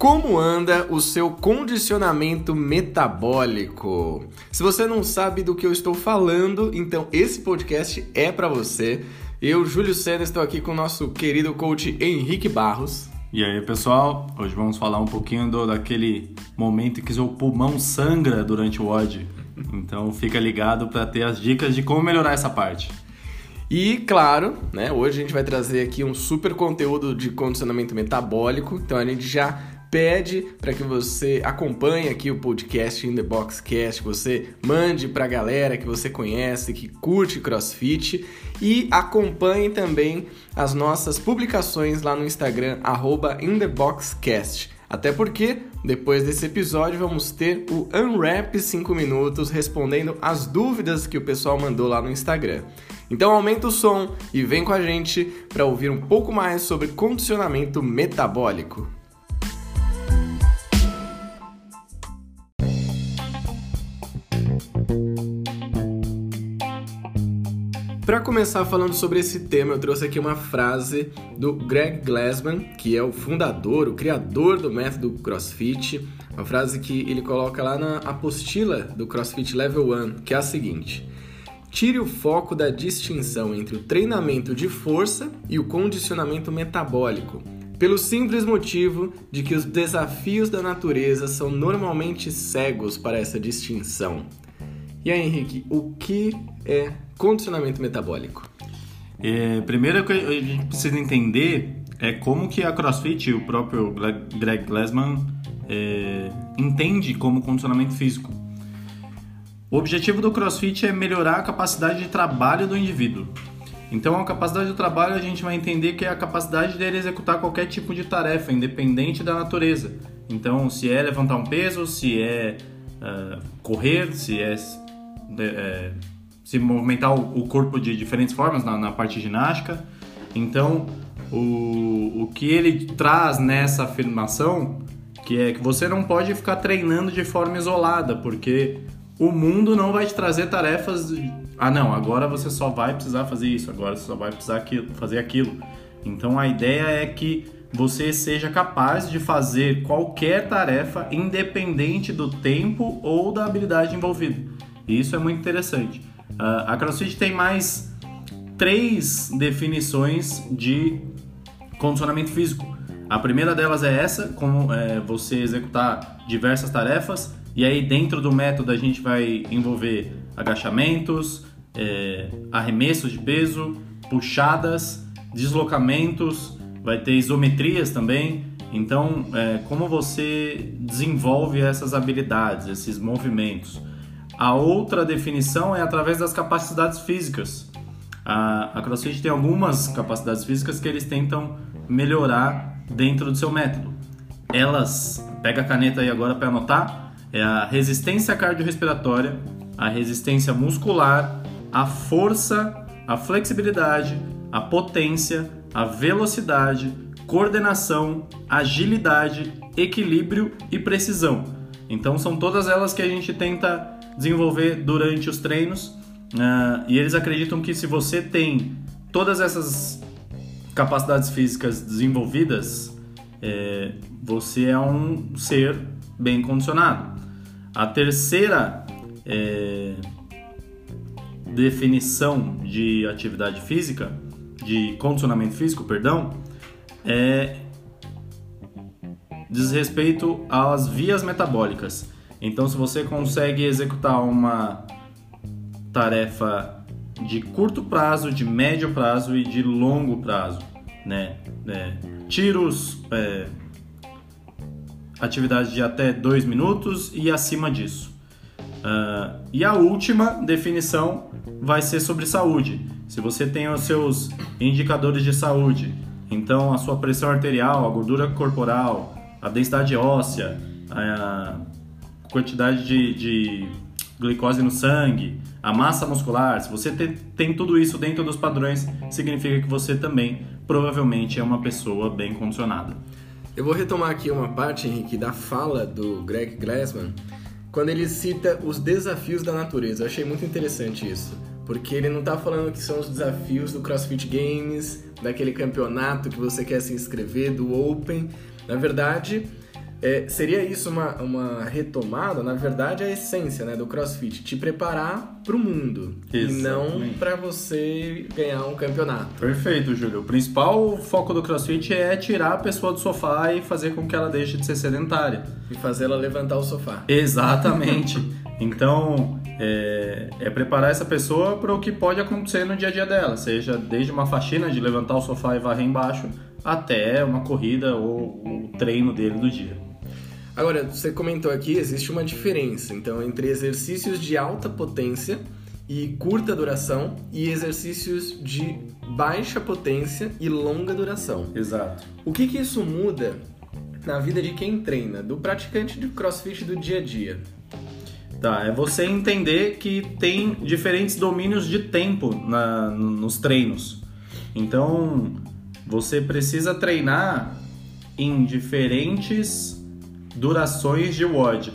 Como anda o seu condicionamento metabólico? Se você não sabe do que eu estou falando, então esse podcast é para você. Eu, Júlio Senna, estou aqui com o nosso querido coach Henrique Barros. E aí, pessoal? Hoje vamos falar um pouquinho do, daquele momento que seu pulmão sangra durante o WOD. Então fica ligado para ter as dicas de como melhorar essa parte. E claro, né, hoje a gente vai trazer aqui um super conteúdo de condicionamento metabólico. Então a gente já pede para que você acompanhe aqui o podcast In The Box Cast, que você mande para a galera que você conhece, que curte CrossFit e acompanhe também as nossas publicações lá no Instagram @intheboxcast. Até porque depois desse episódio vamos ter o Unwrap 5 minutos respondendo as dúvidas que o pessoal mandou lá no Instagram. Então aumenta o som e vem com a gente para ouvir um pouco mais sobre condicionamento metabólico. Para começar falando sobre esse tema, eu trouxe aqui uma frase do Greg Glassman, que é o fundador, o criador do método CrossFit, uma frase que ele coloca lá na apostila do CrossFit Level 1, que é a seguinte: Tire o foco da distinção entre o treinamento de força e o condicionamento metabólico, pelo simples motivo de que os desafios da natureza são normalmente cegos para essa distinção. E aí, Henrique, o que é condicionamento metabólico? É, primeiro que a gente precisa entender é como que a CrossFit, o próprio Greg Glassman, é, entende como condicionamento físico. O objetivo do CrossFit é melhorar a capacidade de trabalho do indivíduo. Então, a capacidade de trabalho a gente vai entender que é a capacidade dele executar qualquer tipo de tarefa, independente da natureza. Então, se é levantar um peso, se é uh, correr, se é é, se movimentar o, corpo de diferentes formas na, na parte ginástica. Então, o, o que ele traz nessa afirmação que é que você não pode ficar treinando de forma isolada, porque o mundo não vai te trazer tarefas. De, ah, não, agora você só vai precisar fazer isso, agora você só vai precisar aquilo, fazer aquilo. Então a ideia é que você seja capaz de fazer qualquer tarefa independente do tempo ou da habilidade envolvida. E isso é muito interessante. Uh, a CrossFit tem mais três definições de condicionamento físico. A primeira delas é essa, como é, você executar diversas tarefas, e aí dentro do método a gente vai envolver agachamentos, é, arremessos de peso, puxadas, deslocamentos, vai ter isometrias também. Então, é, como você desenvolve essas habilidades, esses movimentos? A outra definição é através das capacidades físicas. A, a CrossFit tem algumas capacidades físicas que eles tentam melhorar dentro do seu método. Elas, pega a caneta aí agora para anotar, é a resistência cardiorrespiratória, a resistência muscular, a força, a flexibilidade, a potência, a velocidade, coordenação, agilidade, equilíbrio e precisão. Então são todas elas que a gente tenta desenvolver durante os treinos. Uh, e eles acreditam que se você tem todas essas capacidades físicas desenvolvidas, é, você é um ser bem condicionado. A terceira é, definição de atividade física, de condicionamento físico, perdão, é diz respeito às vias metabólicas. Então, se você consegue executar uma tarefa de curto prazo, de médio prazo e de longo prazo, né? É, tiros, é, atividades de até dois minutos e acima disso. Uh, e a última definição vai ser sobre saúde. Se você tem os seus indicadores de saúde, então a sua pressão arterial, a gordura corporal, a densidade óssea, a quantidade de, de glicose no sangue, a massa muscular, se você tem, tem tudo isso dentro dos padrões, significa que você também provavelmente é uma pessoa bem condicionada. Eu vou retomar aqui uma parte, Henrique, da fala do Greg Glassman, quando ele cita os desafios da natureza. Eu achei muito interessante isso, porque ele não está falando que são os desafios do CrossFit Games, daquele campeonato que você quer se inscrever, do Open. Na verdade, é, seria isso uma, uma retomada? Na verdade, a essência né, do CrossFit, te preparar para o mundo e não para você ganhar um campeonato. Perfeito, Júlio. O principal foco do CrossFit é tirar a pessoa do sofá e fazer com que ela deixe de ser sedentária. E fazer ela levantar o sofá. Exatamente. Então, é, é preparar essa pessoa para o que pode acontecer no dia a dia dela, seja desde uma faxina de levantar o sofá e varrer embaixo, até uma corrida ou o treino dele do dia. Agora, você comentou aqui, existe uma diferença, então, entre exercícios de alta potência e curta duração e exercícios de baixa potência e longa duração. Exato. O que que isso muda na vida de quem treina, do praticante de CrossFit do dia a dia? Tá, é você entender que tem diferentes domínios de tempo na- no- nos treinos. Então, você precisa treinar em diferentes durações de WOD.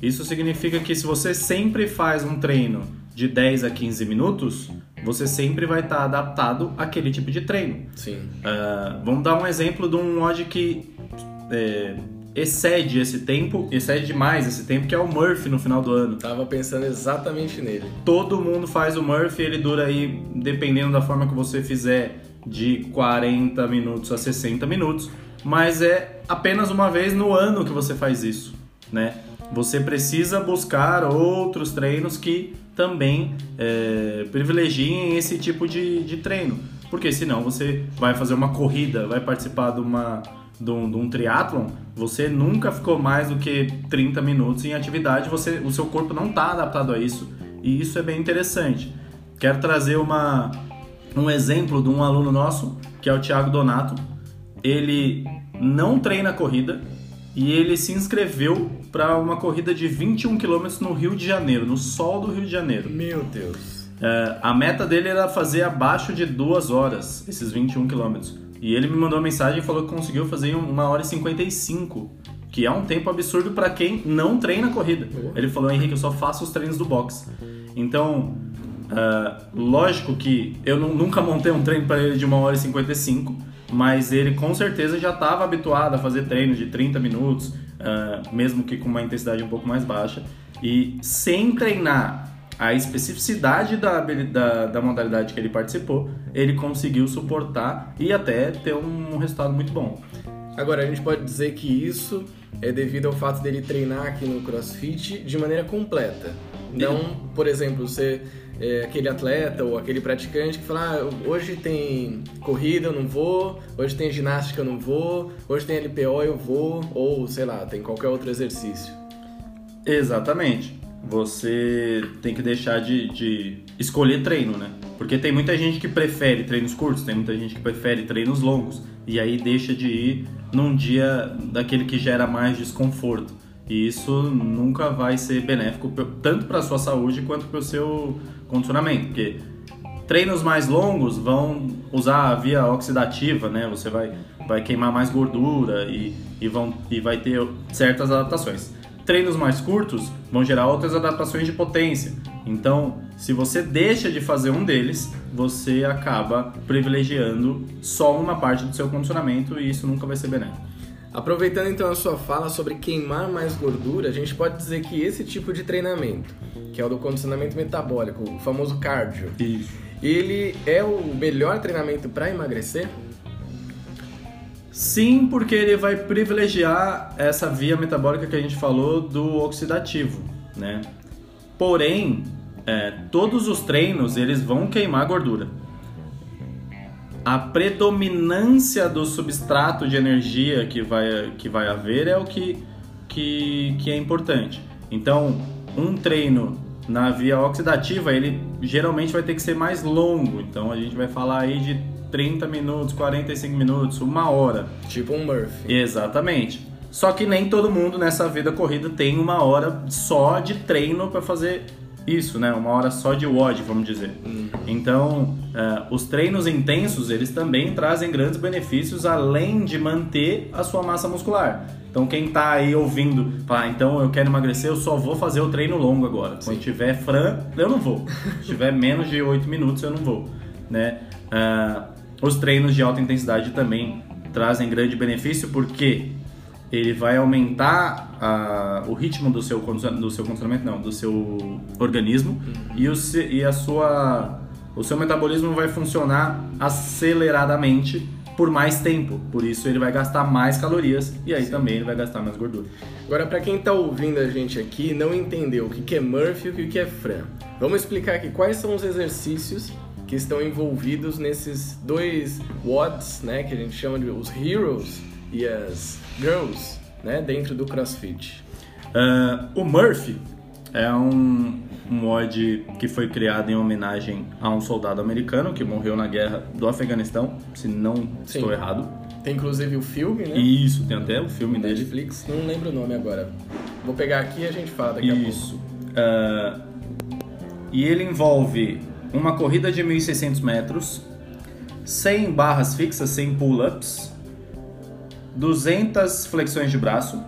Isso significa que se você sempre faz um treino de 10 a 15 minutos, você sempre vai estar adaptado àquele tipo de treino. Sim. Ah, vamos dar um exemplo de um odd que é, excede esse tempo, excede demais esse tempo, que é o Murphy no final do ano. Tava pensando exatamente nele. Todo mundo faz o Murphy, ele dura aí, dependendo da forma que você fizer, de 40 minutos a 60 minutos, mas é apenas uma vez no ano que você faz isso, né? Você precisa buscar outros treinos que também é, privilegiem esse tipo de, de treino, porque senão você vai fazer uma corrida, vai participar de uma de um, de um triatlon, você nunca ficou mais do que 30 minutos em atividade, você, o seu corpo não está adaptado a isso. E isso é bem interessante. Quero trazer uma, um exemplo de um aluno nosso, que é o Thiago Donato. Ele não treina corrida e ele se inscreveu para uma corrida de 21 km no Rio de Janeiro, no sol do Rio de Janeiro. Meu Deus. É, a meta dele era fazer abaixo de duas horas, esses 21 quilômetros. E ele me mandou uma mensagem e falou que conseguiu fazer em 1 hora e 55, que é um tempo absurdo para quem não treina corrida. Ele falou, Henrique, eu só faço os treinos do box. Então, é, lógico que eu nu- nunca montei um treino para ele de 1 hora e 55, mas ele com certeza já estava habituado a fazer treinos de 30 minutos, é, mesmo que com uma intensidade um pouco mais baixa. E sem treinar a especificidade da, da, da modalidade que ele participou, ele conseguiu suportar e até ter um resultado muito bom. Agora, a gente pode dizer que isso é devido ao fato dele treinar aqui no CrossFit de maneira completa. Não, por exemplo, ser é, aquele atleta ou aquele praticante que fala, ah, hoje tem corrida, eu não vou, hoje tem ginástica, eu não vou, hoje tem LPO, eu vou, ou sei lá, tem qualquer outro exercício. Exatamente. Você tem que deixar de, de escolher treino, né? Porque tem muita gente que prefere treinos curtos, tem muita gente que prefere treinos longos, e aí deixa de ir num dia daquele que gera mais desconforto. E isso nunca vai ser benéfico tanto para a sua saúde quanto para o seu condicionamento, porque treinos mais longos vão usar a via oxidativa, né? Você vai, vai queimar mais gordura e, e, vão, e vai ter certas adaptações. Treinos mais curtos vão gerar outras adaptações de potência. Então, se você deixa de fazer um deles, você acaba privilegiando só uma parte do seu condicionamento e isso nunca vai ser benéfico. Aproveitando então a sua fala sobre queimar mais gordura, a gente pode dizer que esse tipo de treinamento, que é o do condicionamento metabólico, o famoso cardio, Isso. ele é o melhor treinamento para emagrecer? Sim, porque ele vai privilegiar essa via metabólica que a gente falou do oxidativo, né? Porém, é, todos os treinos eles vão queimar gordura. A predominância do substrato de energia que vai, que vai haver é o que, que, que é importante. Então, um treino na via oxidativa, ele geralmente vai ter que ser mais longo. Então, a gente vai falar aí de 30 minutos, 45 minutos, uma hora. Tipo um Murphy. Exatamente. Só que nem todo mundo nessa vida corrida tem uma hora só de treino para fazer isso, né? Uma hora só de WOD, vamos dizer. Então, eh, os treinos intensos, eles também trazem grandes benefícios além de manter a sua massa muscular. Então, quem tá aí ouvindo, ah, então eu quero emagrecer, eu só vou fazer o treino longo agora. Quando tiver fran, eu não vou. Se tiver menos de 8 minutos, eu não vou, né? Ah, os treinos de alta intensidade também trazem grande benefício porque ele vai aumentar a, o ritmo do seu, do seu condicionamento, não, do seu organismo uhum. e, o, e a sua, o seu metabolismo vai funcionar aceleradamente por mais tempo. Por isso ele vai gastar mais calorias e aí Sim. também ele vai gastar mais gordura. Agora, para quem está ouvindo a gente aqui não entendeu o que é Murphy e o que é Fran, vamos explicar aqui quais são os exercícios que estão envolvidos nesses dois WODs, né, que a gente chama de os Heroes e as Girls, né, dentro do CrossFit. Uh, o Murphy é um, um mod que foi criado em homenagem a um soldado americano que morreu na guerra do Afeganistão, se não Sim. estou errado. Tem inclusive o filme, né? Isso, tem até o filme dele. Netflix, não lembro o nome agora. Vou pegar aqui e a gente fala daqui Isso. a pouco. Uh, e ele envolve uma corrida de 1.600 metros, 100 barras fixas, 100 pull-ups, 200 flexões de braço,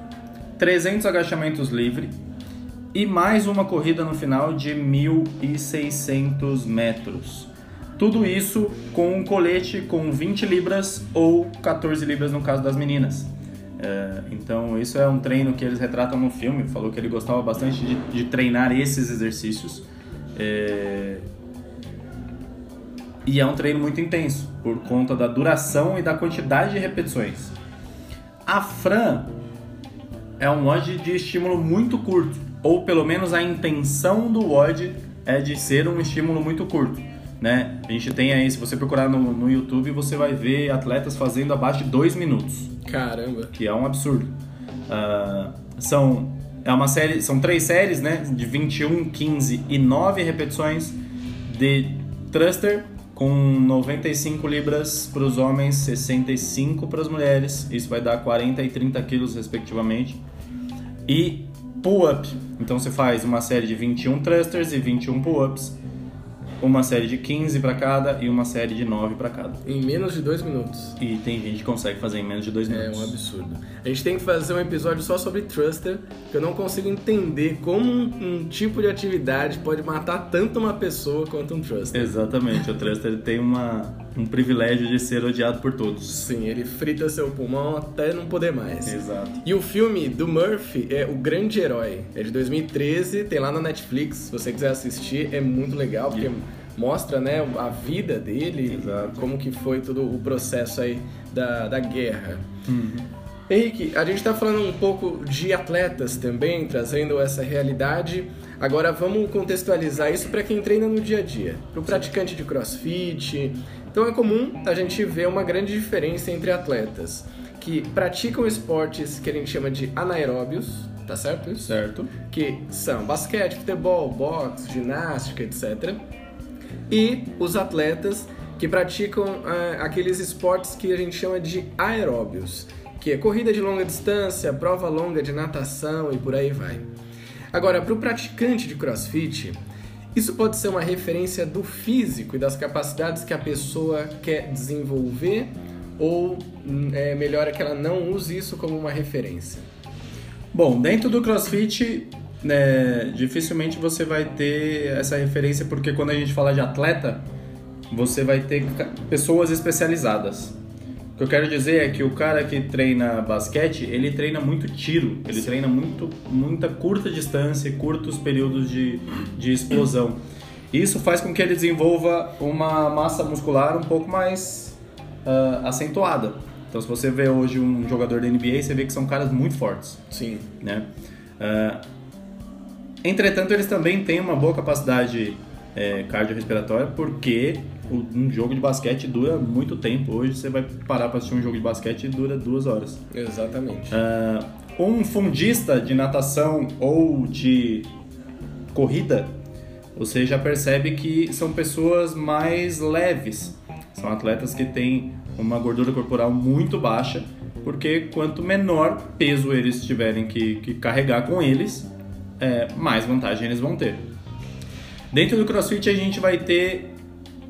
300 agachamentos livre e mais uma corrida no final de 1.600 metros. Tudo isso com um colete com 20 libras ou 14 libras no caso das meninas. É, então, isso é um treino que eles retratam no filme. Falou que ele gostava bastante de, de treinar esses exercícios. É, e é um treino muito intenso, por conta da duração e da quantidade de repetições. A Fran é um WOD de estímulo muito curto, ou pelo menos a intenção do WOD é de ser um estímulo muito curto. Né? A gente tem aí, se você procurar no, no YouTube, você vai ver atletas fazendo abaixo de 2 minutos. Caramba! Que é um absurdo. Uh, são, é uma série, são três séries, né? De 21, 15 e 9 repetições de thruster com 95 libras para os homens, 65 para as mulheres. Isso vai dar 40 e 30 quilos, respectivamente. E pull-up. Então você faz uma série de 21 thrusters e 21 pull-ups uma série de 15 para cada e uma série de 9 para cada. Em menos de 2 minutos. E tem gente que consegue fazer em menos de 2 minutos. É um absurdo. A gente tem que fazer um episódio só sobre thruster, que eu não consigo entender como um, um, tipo de atividade pode matar tanto uma pessoa quanto um thruster. Exatamente, o thruster tem uma, um privilégio de ser odiado por todos. Sim, ele frita seu pulmão até não poder mais. Exato. E o filme do Murphy é O Grande Herói. É de 2013, tem lá na Netflix, se você quiser assistir, é muito legal, porque... Yeah mostra né, a vida dele, Exato. como que foi todo o processo aí da, da guerra. Uhum. Henrique, a gente está falando um pouco de atletas também, trazendo essa realidade. Agora vamos contextualizar isso para quem treina no dia a dia, para o praticante de crossfit. Então é comum a gente ver uma grande diferença entre atletas que praticam esportes que a gente chama de anaeróbios, tá certo? Isso? Certo. Que são basquete, futebol, boxe, ginástica, etc e os atletas que praticam uh, aqueles esportes que a gente chama de aeróbios, que é corrida de longa distância, prova longa de natação e por aí vai. Agora, para o praticante de crossfit, isso pode ser uma referência do físico e das capacidades que a pessoa quer desenvolver, ou hum, é melhor que ela não use isso como uma referência? Bom, dentro do crossfit, né, dificilmente você vai ter essa referência, porque quando a gente fala de atleta, você vai ter pessoas especializadas. O que eu quero dizer é que o cara que treina basquete, ele treina muito tiro, ele Sim. treina muito, muita curta distância, curtos períodos de, de explosão. Isso faz com que ele desenvolva uma massa muscular um pouco mais uh, acentuada. Então, se você vê hoje um jogador da NBA, você vê que são caras muito fortes. Sim. Né? Uh, Entretanto, eles também têm uma boa capacidade é, cardiorrespiratória, porque um jogo de basquete dura muito tempo. Hoje você vai parar para assistir um jogo de basquete e dura duas horas. Exatamente. Uh, um fundista de natação ou de corrida, você já percebe que são pessoas mais leves. São atletas que têm uma gordura corporal muito baixa, porque quanto menor peso eles tiverem que, que carregar com eles, é, mais vantagem eles vão ter. Dentro do CrossFit a gente vai ter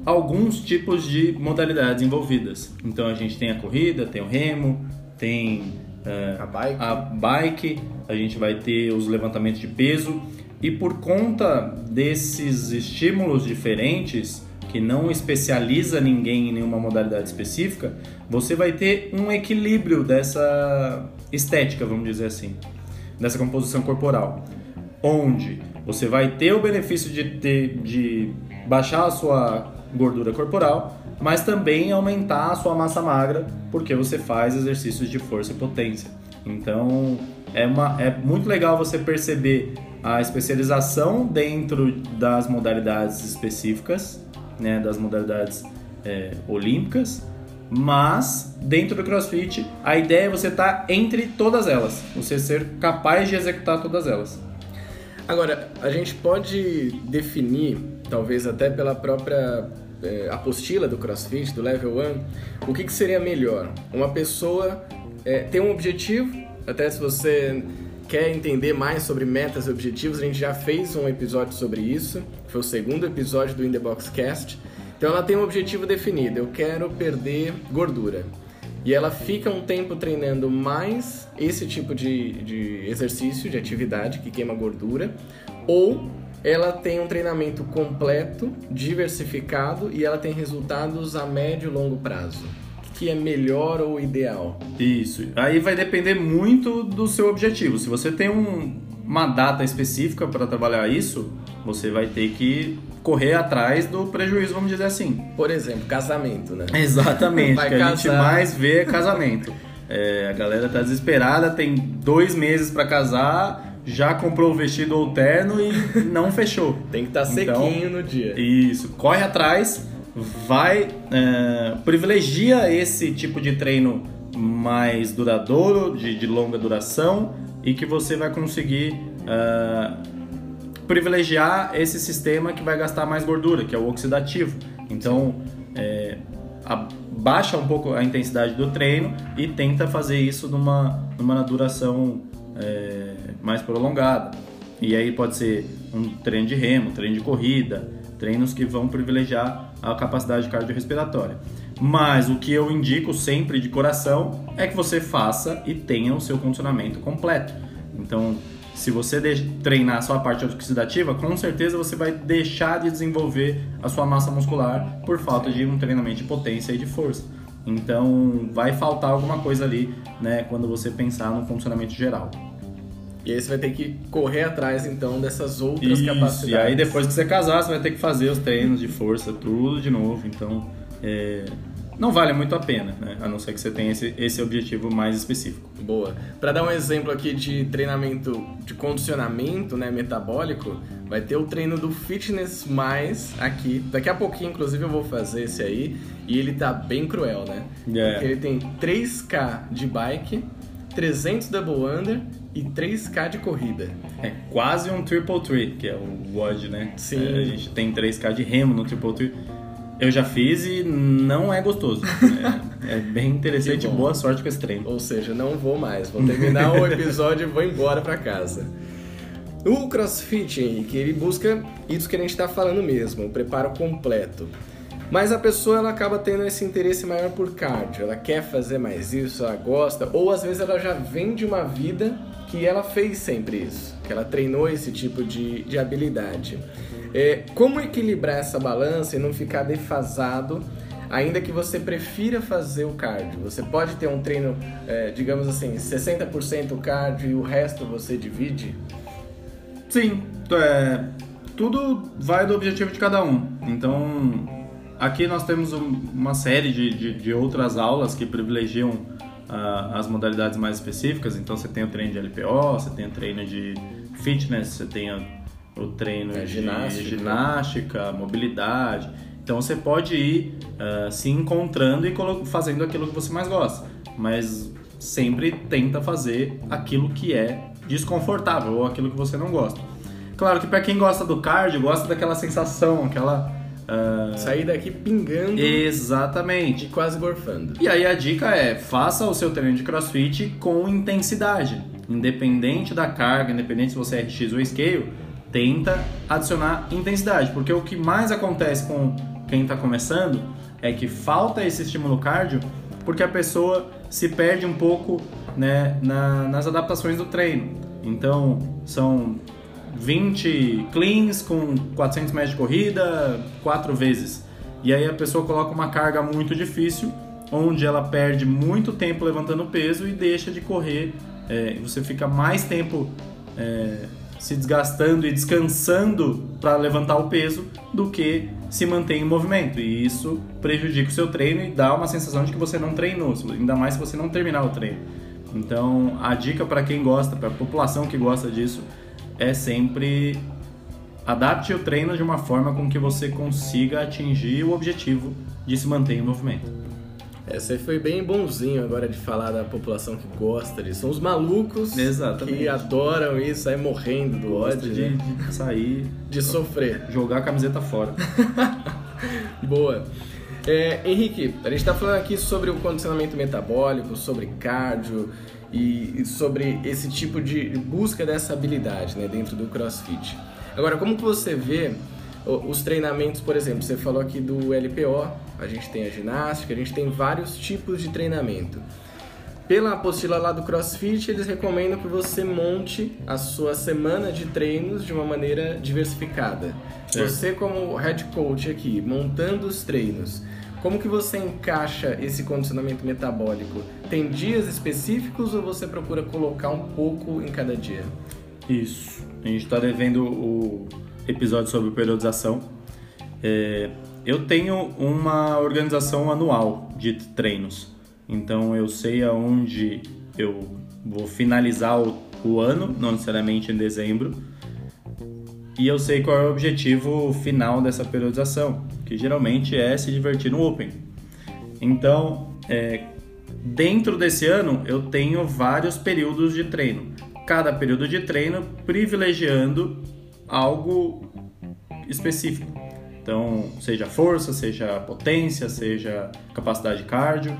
alguns tipos de modalidades envolvidas. Então a gente tem a corrida, tem o remo, tem é, a, bike. a bike, a gente vai ter os levantamentos de peso e por conta desses estímulos diferentes que não especializa ninguém em nenhuma modalidade específica, você vai ter um equilíbrio dessa estética, vamos dizer assim, dessa composição corporal, onde você vai ter o benefício de, ter, de baixar a sua gordura corporal, mas também aumentar a sua massa magra, porque você faz exercícios de força e potência. Então, é, uma, é muito legal você perceber a especialização dentro das modalidades específicas, né, das modalidades é, olímpicas, mas dentro do CrossFit a ideia é você estar tá entre todas elas, você ser capaz de executar todas elas. Agora, a gente pode definir, talvez até pela própria é, apostila do CrossFit, do Level 1, o que, que seria melhor? Uma pessoa é, ter um objetivo, até se você quer entender mais sobre metas e objetivos, a gente já fez um episódio sobre isso, foi o segundo episódio do In The Box Cast. Então ela tem um objetivo definido, eu quero perder gordura. E ela fica um tempo treinando mais esse tipo de, de exercício, de atividade que queima gordura, ou ela tem um treinamento completo, diversificado e ela tem resultados a médio e longo prazo que é melhor ou ideal? Isso. Aí vai depender muito do seu objetivo. Se você tem um, uma data específica para trabalhar isso, você vai ter que correr atrás do prejuízo, vamos dizer assim. Por exemplo, casamento, né? Exatamente. que a gente mais vê é casamento. É, a galera tá desesperada, tem dois meses para casar, já comprou o vestido ou terno e não fechou. tem que estar tá então, sequinho no dia. Isso. Corre atrás vai é, privilegia esse tipo de treino mais duradouro, de, de, longa duração e que você vai conseguir é, privilegiar esse sistema que vai gastar mais gordura, que é o oxidativo. Então, é, baixa um pouco a intensidade do treino e tenta fazer isso numa, numa duração é, mais prolongada. E aí pode ser um treino de remo, treino de corrida, treinos que vão privilegiar a capacidade cardiorrespiratória. Mas o que eu indico sempre de coração é que você faça e tenha o seu condicionamento completo. Então, se você treinar a sua parte oxidativa, com certeza você vai deixar de desenvolver a sua massa muscular por falta de um treinamento de potência e de força. Então, vai faltar alguma coisa ali, né, quando você pensar no funcionamento geral. E aí você vai ter que correr atrás então dessas outras Isso, capacidades. E aí depois que você casar, você vai ter que fazer os treinos de força, tudo de novo. Então é, não vale muito a pena, né? A não ser que você tenha esse, esse objetivo mais específico. Boa. Para dar um exemplo aqui de treinamento de condicionamento, né, metabólico, vai ter o treino do Fitness Mais aqui. Daqui a pouquinho, inclusive, eu vou fazer esse aí. E ele tá bem cruel, né? Yeah. É. Porque ele tem 3K de bike, 300 double under e 3K de corrida. É quase um triple tree, que é o WOD, né? Sim. É, a gente tem 3K de remo no triple tree. Eu já fiz e não é gostoso. é, é, bem interessante. Boa sorte com esse treino. Ou seja, não vou mais. Vou terminar o episódio e vou embora para casa. O CrossFit, Henrique, ele busca isso que a gente está falando mesmo, o preparo completo. Mas a pessoa ela acaba tendo esse interesse maior por cardio, ela quer fazer mais isso, ela gosta, ou às vezes ela já vem de uma vida que ela fez sempre isso, que ela treinou esse tipo de, de habilidade. É, como equilibrar essa balança e não ficar defasado, ainda que você prefira fazer o cardio? Você pode ter um treino, é, digamos assim, 60% cardio e o resto você divide? Sim, é, tudo vai do objetivo de cada um. Então, Aqui nós temos uma série de, de, de outras aulas que privilegiam uh, as modalidades mais específicas. Então você tem o treino de LPO, você tem o treino de fitness, você tem o treino é, de ginástica. ginástica, mobilidade. Então você pode ir uh, se encontrando e fazendo aquilo que você mais gosta, mas sempre tenta fazer aquilo que é desconfortável ou aquilo que você não gosta. Claro que para quem gosta do cardio, gosta daquela sensação, aquela Uh... Sair daqui pingando. Exatamente. E quase gorfando. E aí a dica é: faça o seu treino de crossfit com intensidade. Independente da carga, independente se você é RX ou scale, tenta adicionar intensidade. Porque o que mais acontece com quem está começando é que falta esse estímulo cardio porque a pessoa se perde um pouco né, na, nas adaptações do treino. Então, são 20 cleans com 400 metros de corrida, quatro vezes. E aí a pessoa coloca uma carga muito difícil onde ela perde muito tempo levantando peso e deixa de correr. É, você fica mais tempo é, se desgastando e descansando para levantar o peso do que se mantém em movimento. E isso prejudica o seu treino e dá uma sensação de que você não treinou, ainda mais se você não terminar o treino. Então, a dica para quem gosta, para a população que gosta disso, é sempre adapte o treino de uma forma com que você consiga atingir o objetivo de se manter em movimento. É, você foi bem bonzinho agora de falar da população que gosta disso. São os malucos Exatamente. que adoram isso, sair morrendo do Gosta ódio, de, né? de sair, de sofrer. jogar a camiseta fora. Boa. É, Henrique, a gente está falando aqui sobre o condicionamento metabólico, sobre cardio e, e sobre esse tipo de busca dessa habilidade né, dentro do CrossFit. Agora, como que você vê os treinamentos, por exemplo, você falou aqui do LPO, a gente tem a ginástica, a gente tem vários tipos de treinamento. Pela apostila lá do CrossFit, eles recomendam que você monte a sua semana de treinos de uma maneira diversificada. Certo. Você como head coach aqui, montando os treinos, como que você encaixa esse condicionamento metabólico? Tem dias específicos ou você procura colocar um pouco em cada dia? Isso. A gente está devendo o episódio sobre periodização. É, eu tenho uma organização anual de treinos. Então eu sei aonde eu vou finalizar o, o ano, não necessariamente em dezembro. E eu sei qual é o objetivo final dessa periodização, que geralmente é se divertir no Open. Então, é, dentro desse ano, eu tenho vários períodos de treino. Cada período de treino privilegiando algo específico. Então, seja força, seja potência, seja capacidade cardio.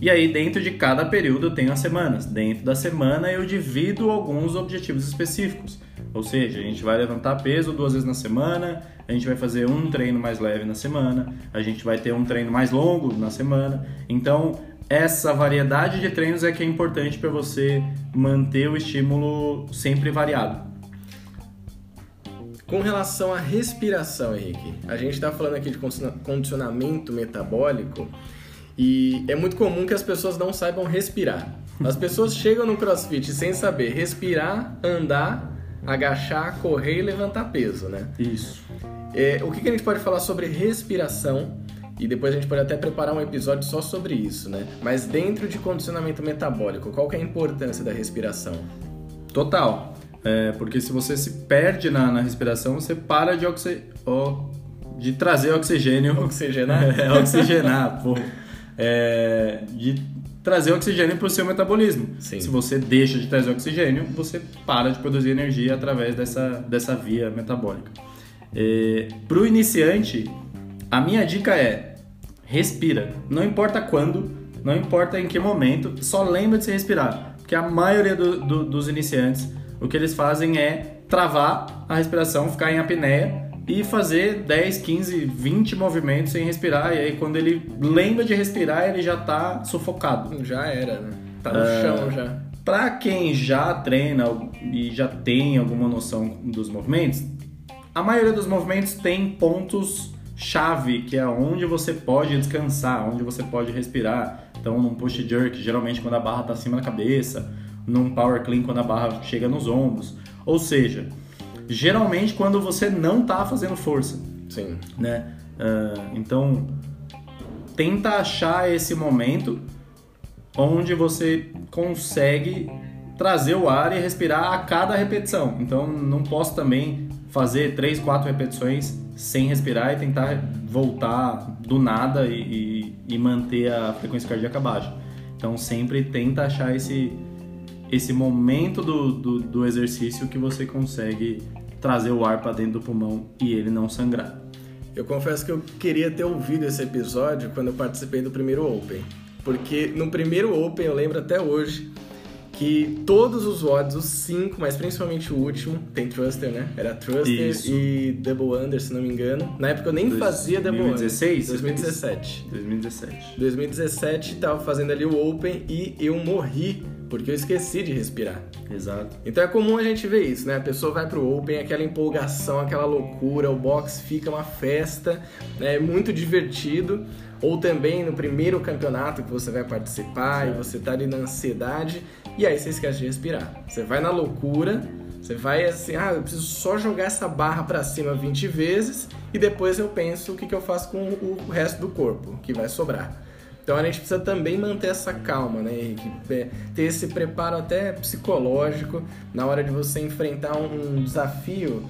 E aí, dentro de cada período, eu tenho as semanas. Dentro da semana, eu divido alguns objetivos específicos. Ou seja, a gente vai levantar peso duas vezes na semana, a gente vai fazer um treino mais leve na semana, a gente vai ter um treino mais longo na semana. Então, essa variedade de treinos é que é importante para você manter o estímulo sempre variado. Com relação à respiração, Henrique, a gente está falando aqui de condiciona- condicionamento metabólico e é muito comum que as pessoas não saibam respirar. As pessoas chegam no CrossFit sem saber respirar, andar, agachar, correr e levantar peso, né? Isso. É, o que, que a gente pode falar sobre respiração? E depois a gente pode até preparar um episódio só sobre isso, né? Mas dentro de condicionamento metabólico, qual que é a importância da respiração? Total. É, porque se você se perde na, na respiração, você para de, oxi... ó, de trazer oxigênio. Oxigenar? É, oxigenar, pô. É, de trazer oxigênio para o seu metabolismo. Sim. Se você deixa de trazer oxigênio, você para de produzir energia através dessa, dessa via metabólica. para o iniciante, a minha dica é respira. Não importa quando, não importa em que momento, só lembra de se respirar. Porque a maioria do- do- dos iniciantes, o que eles fazem é travar a respiração, ficar em apneia e fazer 10, 15, 20 movimentos sem respirar. E aí quando ele lembra de respirar, ele já está sufocado. Já era, né? Tá no É. chão já. Para quem já treina e já tem alguma noção dos movimentos, a maioria dos movimentos tem pontos chave, que é onde você pode descansar, onde você pode respirar. Então, num push jerk, geralmente quando a barra está acima da cabeça, num power clean quando a barra chega nos ombros. Ou seja, geralmente quando você não está fazendo força Sim. né? Ah, então, tenta achar esse momento onde você consegue trazer o ar e respirar a cada repetição. Então, não posso também fazer três, quatro repetições sem respirar e tentar voltar do nada e, e- e manter a frequência cardíaca baixa. Então, sempre tenta achar esse, esse momento do, do, do exercício que você consegue trazer o ar para dentro do pulmão e ele não sangrar. Eu confesso que eu queria ter ouvido esse episódio quando eu participei do primeiro Open. Porque no primeiro Open, eu lembro até hoje, que todos os WODs, os cinco, mas principalmente o último, tem Thruster, né? Era Thruster Isso. e Double Under, se não me engano. Na época eu nem fazia Double Under. 2016? 2017. 2017. 2017 tava fazendo ali o Open e eu morri porque eu esqueci de respirar. Exato. Então é comum a gente ver isso, né? A pessoa vai pro Open, aquela empolgação, aquela loucura, o box fica uma festa, né? é muito divertido. ou também no primeiro campeonato que você vai participar e você tá ali na ansiedade e aí você esquece de respirar. Você vai na loucura, você vai assim, ah, eu preciso só jogar essa barra para cima 20 vezes e depois eu penso o que, que eu faço com o resto do corpo, que vai sobrar. Então a gente precisa também manter essa calma, né, Henrique? Ter esse preparo até psicológico na hora de você enfrentar um desafio.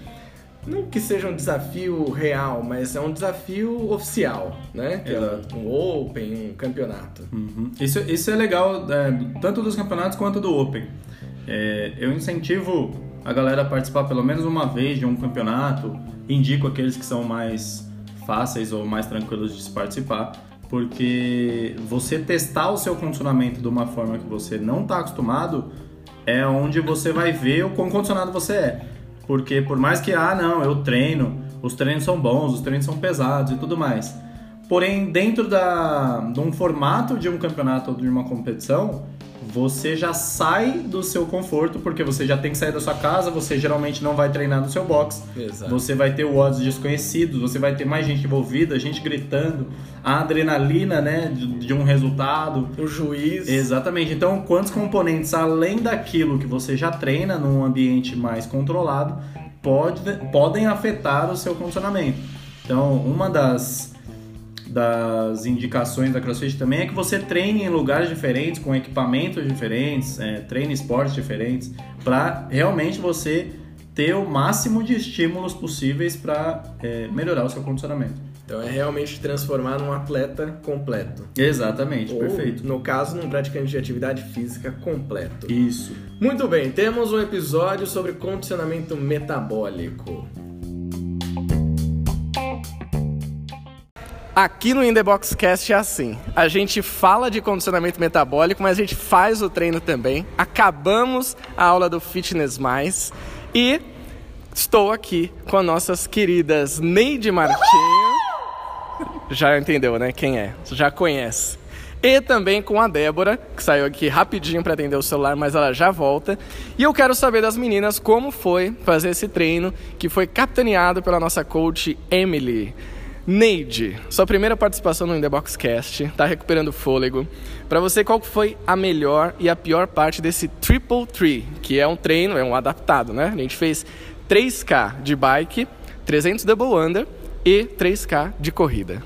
Não que seja um desafio real, mas é um desafio oficial, né? É um Open, um campeonato. Uhum. Isso, isso é legal, é, tanto dos campeonatos quanto do Open. É, eu incentivo a galera a participar pelo menos uma vez de um campeonato, indico aqueles que são mais fáceis ou mais tranquilos de se participar porque você testar o seu condicionamento de uma forma que você não está acostumado é onde você vai ver o quão condicionado você é. Porque por mais que, ah, não, eu treino, os treinos são bons, os treinos são pesados e tudo mais. Porém, dentro da, de um formato de um campeonato ou de uma competição, você já sai do seu conforto, porque você já tem que sair da sua casa, você geralmente não vai treinar no seu box. Exato. Você vai ter odds desconhecidos, você vai ter mais gente envolvida, gente gritando, a adrenalina, né, de, de um resultado. O juiz. Exatamente. Então, quantos componentes, além daquilo que você já treina num ambiente mais controlado, pode, podem afetar o seu condicionamento. Então, uma das das indicações da CrossFit também é que você treine em lugares diferentes, com equipamentos diferentes, é, treine esportes diferentes, para realmente você ter o máximo de estímulos possíveis para é, melhorar o seu condicionamento. Então é realmente transformar num atleta completo. Exatamente, Ou, perfeito. No caso, num praticante de atividade física completo. Isso. Muito bem, temos um episódio sobre condicionamento metabólico. Aqui no In Cast é assim. A gente fala de condicionamento metabólico, mas a gente faz o treino também. Acabamos a aula do Fitness Mais e estou aqui com as nossas queridas Neide Martinho. Já entendeu, né? Quem é? Já conhece. E também com a Débora, que saiu aqui rapidinho para atender o celular, mas ela já volta. E eu quero saber das meninas como foi fazer esse treino, que foi capitaneado pela nossa coach Emily. Neide, sua primeira participação no In The Cast, tá recuperando fôlego. Para você, qual foi a melhor e a pior parte desse Triple Tree, que é um treino, é um adaptado, né? A gente fez 3K de bike, 300 double under e 3K de corrida.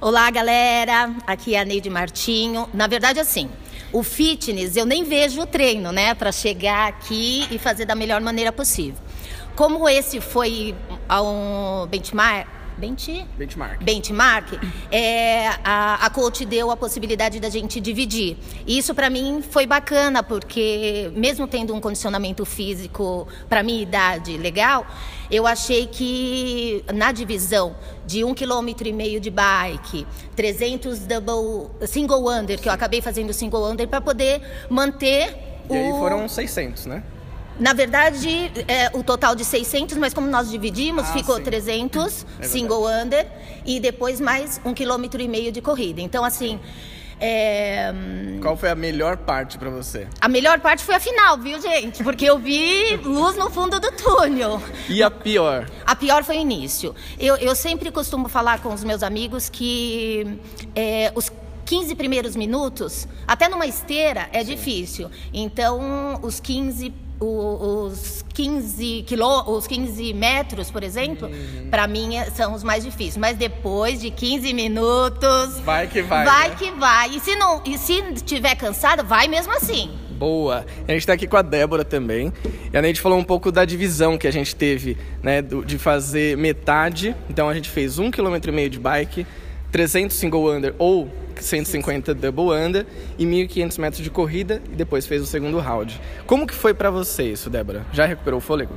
Olá, galera. Aqui é a Neide Martinho. Na verdade, assim, o fitness eu nem vejo o treino, né, para chegar aqui e fazer da melhor maneira possível. Como esse foi um benchmark, Bench... Benchmark. Benchmark, é, a, a coach deu a possibilidade da gente dividir. E isso para mim foi bacana, porque mesmo tendo um condicionamento físico para minha idade legal, eu achei que na divisão de um quilômetro e meio de bike, 300 double single under, que eu acabei fazendo single under para poder manter e o... aí foram 600, né? Na verdade, é o total de 600, mas como nós dividimos, ah, ficou sim. 300 é single under e depois mais um quilômetro e meio de corrida. Então, assim. É... Qual foi a melhor parte para você? A melhor parte foi a final, viu, gente? Porque eu vi luz no fundo do túnel. E a pior? A pior foi o início. Eu, eu sempre costumo falar com os meus amigos que é, os 15 primeiros minutos, até numa esteira, é Sim. difícil. Então, os 15 os 15 quilô, os 15 metros, por exemplo, uhum. para mim é, são os mais difíceis. Mas depois de 15 minutos, vai que vai. Vai né? que vai. E se não, e se tiver cansado, vai mesmo assim. Boa. A gente está aqui com a Débora também. E a gente falou um pouco da divisão que a gente teve, né, de fazer metade. Então a gente fez um quilômetro e meio de bike, 300 single under ou 150 double under e 1.500 metros de corrida e depois fez o segundo round. Como que foi para você isso, Débora? Já recuperou o fôlego?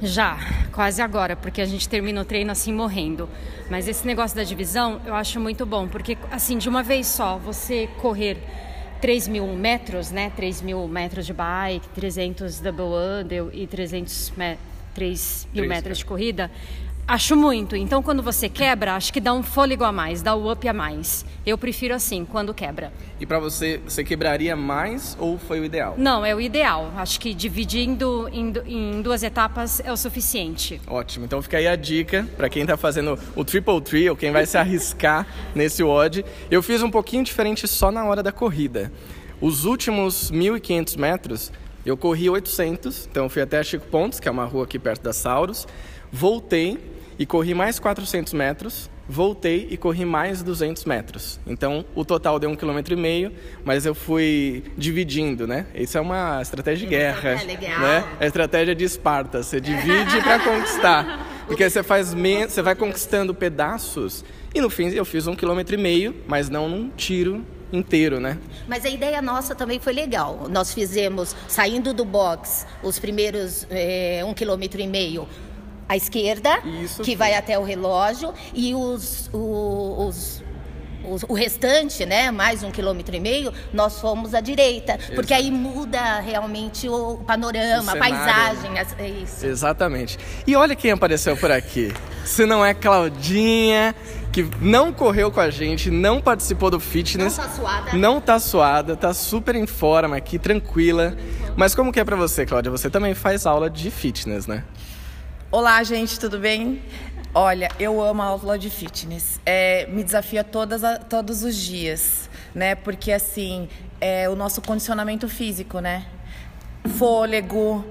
Já, quase agora, porque a gente termina o treino assim morrendo. Mas esse negócio da divisão eu acho muito bom, porque assim, de uma vez só, você correr 3 mil metros, né? 3 mil metros de bike, 300 double under e 300 me 3 mil 3, metros de corrida, Acho muito. Então, quando você quebra, acho que dá um fôlego a mais, dá o up a mais. Eu prefiro assim, quando quebra. E para você, você quebraria mais ou foi o ideal? Não, é o ideal. Acho que dividindo em, em duas etapas é o suficiente. Ótimo. Então fica aí a dica para quem está fazendo o triple tree ou quem vai se arriscar nesse WOD. Eu fiz um pouquinho diferente só na hora da corrida. Os últimos 1.500 metros eu corri 800, então fui até Chico Pontes, que é uma rua aqui perto da Sauros. Voltei e corri mais 400 metros, voltei e corri mais 200 metros. Então, o total deu um quilômetro e meio, mas eu fui dividindo, né? Isso é uma estratégia de guerra, É legal. né? É a estratégia de Esparta, você divide para conquistar. Porque você faz me... você vai conquistando pedaços e no fim eu fiz um quilômetro e meio, mas não num tiro inteiro, né? Mas a ideia nossa também foi legal. Nós fizemos, saindo do box, os primeiros é, um quilômetro e meio à esquerda, Isso. que vai até o relógio, e os, o- os- os- o restante, né, mais um quilômetro e meio, nós fomos à direita. Porque aí muda realmente o panorama, O a cenário. paisagem. É isso. Exatamente. E olha quem apareceu por aqui. Se não é Claudinha, que não correu com a gente, não participou do fitness. Não tá suada. Não tá suada, tá super em forma aqui, tranquila. Mas como que é pra você, Cláudia? Você também faz aula de fitness, né? Olá, gente, tudo bem? Olha, eu amo a aula de fitness. É, me desafia todas a- todos os dias, né? Porque assim, é o nosso condicionamento físico, né? Fôlego,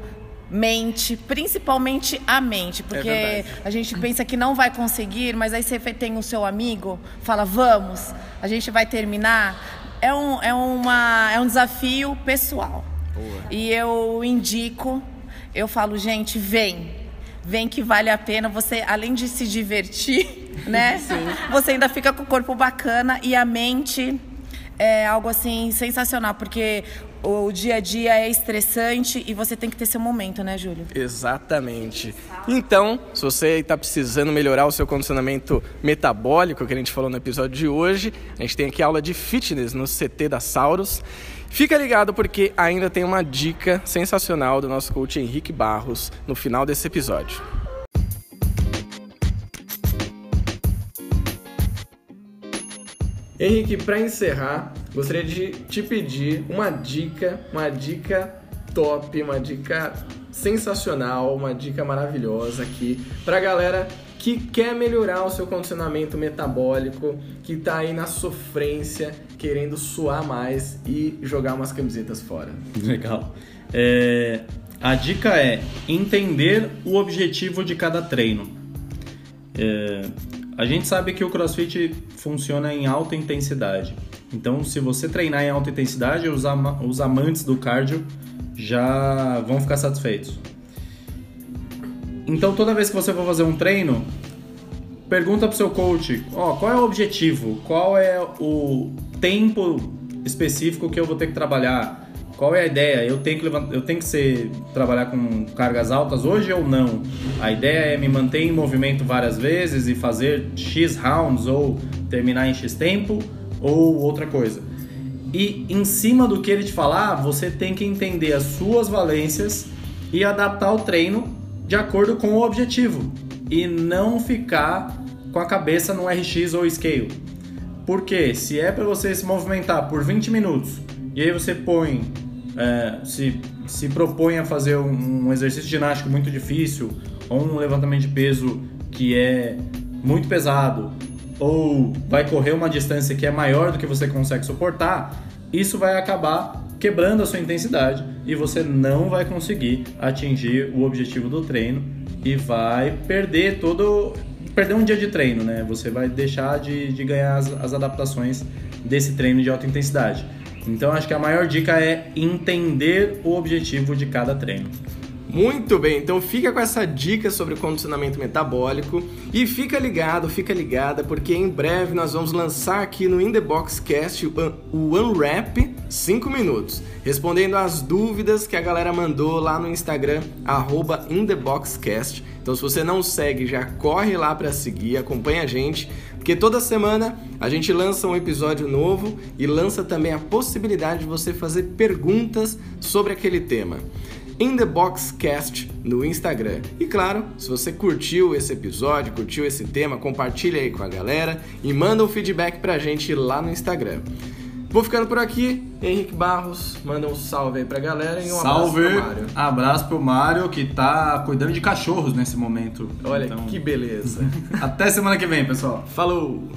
mente, principalmente a mente, porque verdade. a gente pensa que não vai conseguir, mas aí você tem o seu amigo, fala, vamos, a gente vai terminar. É um, é uma, é um desafio pessoal. E eu indico, eu falo, gente, vem. Vem que vale a pena. Você, além de se divertir, né? Você ainda fica com o corpo bacana e a mente é algo assim sensacional, porque o dia a dia é estressante e você tem que ter seu momento, né, Júlio? Exatamente. Então, se você está precisando melhorar o seu condicionamento metabólico, que a gente falou no episódio de hoje, a gente tem aqui aula de fitness no CT da Sauros. Fica ligado porque ainda tem uma dica sensacional do nosso coach Henrique Barros no final desse episódio. Henrique, para encerrar, gostaria de te pedir uma dica, uma dica top, uma dica sensacional, uma dica maravilhosa aqui pra galera que quer melhorar o seu condicionamento metabólico, que tá aí na sofrência, querendo suar mais e jogar umas camisetas fora. Legal. É, a dica é entender o objetivo de cada treino. É, a gente sabe que o CrossFit funciona em alta intensidade. Então, se você treinar em alta intensidade, os, ama- os amantes do cardio já vão ficar satisfeitos. Então, toda vez que você for fazer um treino, pergunta pro seu coach, ó, qual é o objetivo? Qual é o tempo específico que eu vou ter que trabalhar? Qual é a ideia? Eu tenho que levantar, eu tenho que ser trabalhar com cargas altas hoje ou não? A ideia é me manter em movimento várias vezes e fazer X rounds ou terminar em X tempo ou outra coisa. E em cima do que ele te falar, você tem que entender as suas valências e adaptar o treino de acordo com o objetivo e não ficar com a cabeça no RX ou scale. Porque se é para você se movimentar por 20 minutos e aí você põe, é, se, se propõe a fazer um, um exercício ginástico muito difícil ou um levantamento de peso que é muito pesado ou vai correr uma distância que é maior do que você consegue suportar, isso vai acabar quebrando a sua intensidade e você não vai conseguir atingir o objetivo do treino e vai perder todo perder um dia de treino, né? Você vai deixar de, de ganhar as, as adaptações desse treino de alta intensidade. Então acho que a maior dica é entender o objetivo de cada treino. Muito bem, então fica com essa dica sobre condicionamento metabólico e fica ligado, fica ligada, porque em breve nós vamos lançar aqui no In The Box Cast o Un- o Unwrap 5 minutos, respondendo as dúvidas que a galera mandou lá no Instagram, arroba InTheBoxCast. Então se você não segue, já corre lá para seguir, acompanha a gente, porque toda semana a gente lança um episódio novo e lança também a possibilidade de você fazer perguntas sobre aquele tema. In The Box Cast no Instagram. E claro, se você curtiu esse episódio, curtiu esse tema, compartilha aí com a galera e manda um feedback pra gente lá no Instagram. Vou ficando por aqui. Henrique Barros, manda um salve aí pra galera e um Salve! abraço pro Mário. Abraço pro Mário, que tá cuidando de cachorros nesse momento. Olha Então, que beleza. Até semana que vem, pessoal. Falou!